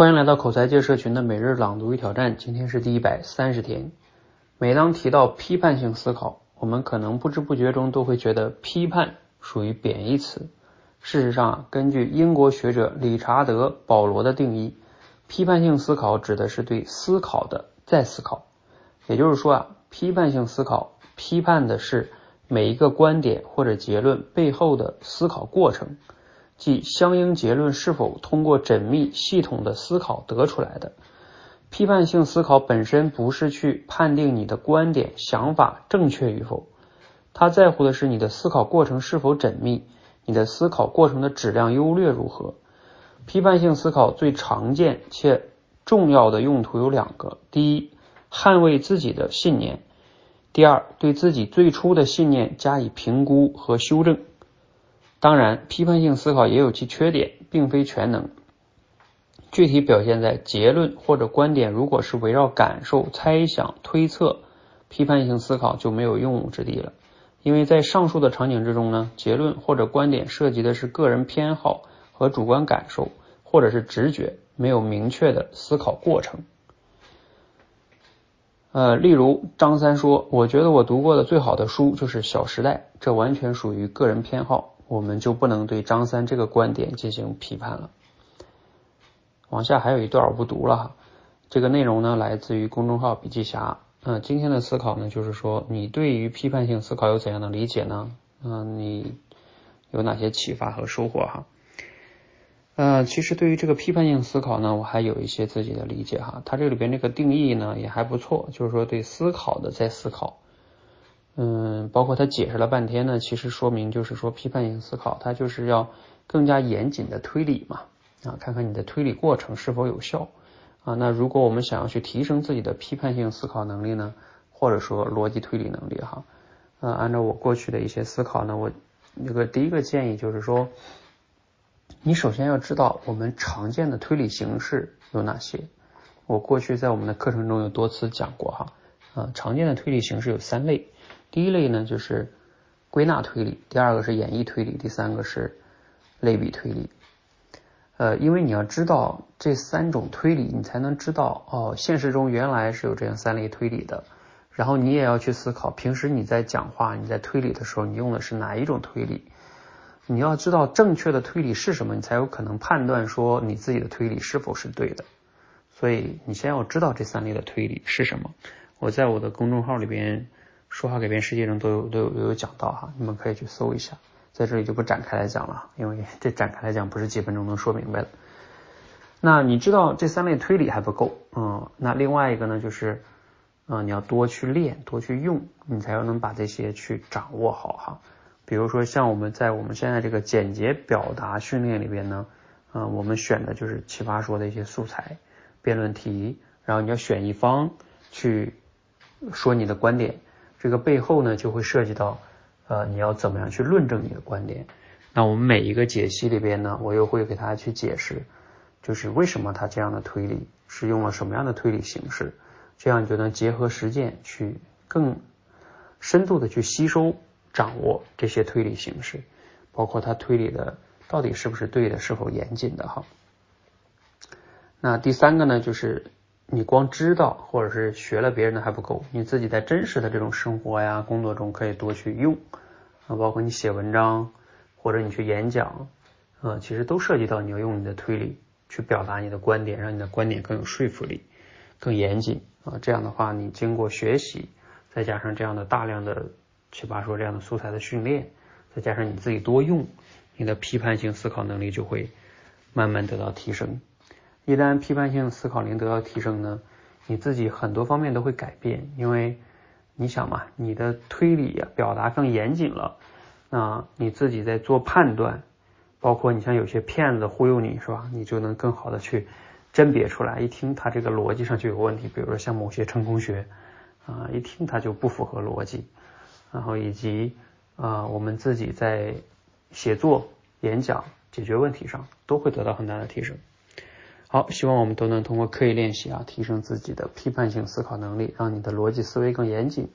欢迎来到口才界社群的每日朗读与挑战，今天是第一百三十天。每当提到批判性思考，我们可能不知不觉中都会觉得批判属于贬义词。事实上，根据英国学者理查德·保罗的定义，批判性思考指的是对思考的再思考。也就是说啊，批判性思考批判的是每一个观点或者结论背后的思考过程。即相应结论是否通过缜密系统的思考得出来的。批判性思考本身不是去判定你的观点、想法正确与否，他在乎的是你的思考过程是否缜密，你的思考过程的质量优劣如何。批判性思考最常见且重要的用途有两个：第一，捍卫自己的信念；第二，对自己最初的信念加以评估和修正。当然，批判性思考也有其缺点，并非全能。具体表现在结论或者观点，如果是围绕感受、猜想、推测，批判性思考就没有用武之地了。因为在上述的场景之中呢，结论或者观点涉及的是个人偏好和主观感受，或者是直觉，没有明确的思考过程。呃，例如张三说：“我觉得我读过的最好的书就是《小时代》，这完全属于个人偏好。”我们就不能对张三这个观点进行批判了。往下还有一段我不读了哈，这个内容呢来自于公众号笔记侠。嗯，今天的思考呢就是说，你对于批判性思考有怎样的理解呢？嗯，你有哪些启发和收获哈？呃，其实对于这个批判性思考呢，我还有一些自己的理解哈。它这里边这个定义呢也还不错，就是说对思考的再思考。嗯，包括他解释了半天呢，其实说明就是说批判性思考，它就是要更加严谨的推理嘛，啊，看看你的推理过程是否有效啊。那如果我们想要去提升自己的批判性思考能力呢，或者说逻辑推理能力哈，呃，按照我过去的一些思考呢，我那个第一个建议就是说，你首先要知道我们常见的推理形式有哪些。我过去在我们的课程中有多次讲过哈，啊，常见的推理形式有三类。第一类呢就是归纳推理，第二个是演绎推理，第三个是类比推理。呃，因为你要知道这三种推理，你才能知道哦，现实中原来是有这样三类推理的。然后你也要去思考，平时你在讲话、你在推理的时候，你用的是哪一种推理？你要知道正确的推理是什么，你才有可能判断说你自己的推理是否是对的。所以你先要知道这三类的推理是什么。我在我的公众号里边。说话改变世界中都有都有都有讲到哈，你们可以去搜一下，在这里就不展开来讲了，因为这展开来讲不是几分钟能说明白的。那你知道这三类推理还不够，嗯，那另外一个呢就是，嗯，你要多去练，多去用，你才能把这些去掌握好哈。比如说像我们在我们现在这个简洁表达训练里边呢，嗯，我们选的就是奇葩说的一些素材、辩论题，然后你要选一方去说你的观点。这个背后呢，就会涉及到，呃，你要怎么样去论证你的观点？那我们每一个解析里边呢，我又会给大家去解释，就是为什么他这样的推理是用了什么样的推理形式，这样你就能结合实践去更深度的去吸收、掌握这些推理形式，包括他推理的到底是不是对的，是否严谨的哈。那第三个呢，就是。你光知道或者是学了别人的还不够，你自己在真实的这种生活呀、工作中可以多去用啊，包括你写文章或者你去演讲啊，其实都涉及到你要用你的推理去表达你的观点，让你的观点更有说服力、更严谨啊。这样的话，你经过学习，再加上这样的大量的奇葩说这样的素材的训练，再加上你自己多用，你的批判性思考能力就会慢慢得到提升。一旦批判性思考能力得到提升呢，你自己很多方面都会改变，因为你想嘛，你的推理表达更严谨了，那你自己在做判断，包括你像有些骗子忽悠你是吧，你就能更好的去甄别出来，一听他这个逻辑上就有问题，比如说像某些成功学啊，一听他就不符合逻辑，然后以及啊我们自己在写作、演讲、解决问题上都会得到很大的提升。好，希望我们都能通过刻意练习啊，提升自己的批判性思考能力，让你的逻辑思维更严谨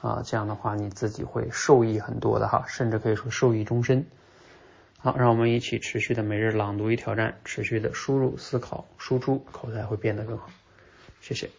啊，这样的话你自己会受益很多的哈，甚至可以说受益终身。好，让我们一起持续的每日朗读与挑战，持续的输入、思考、输出，口才会变得更好。谢谢。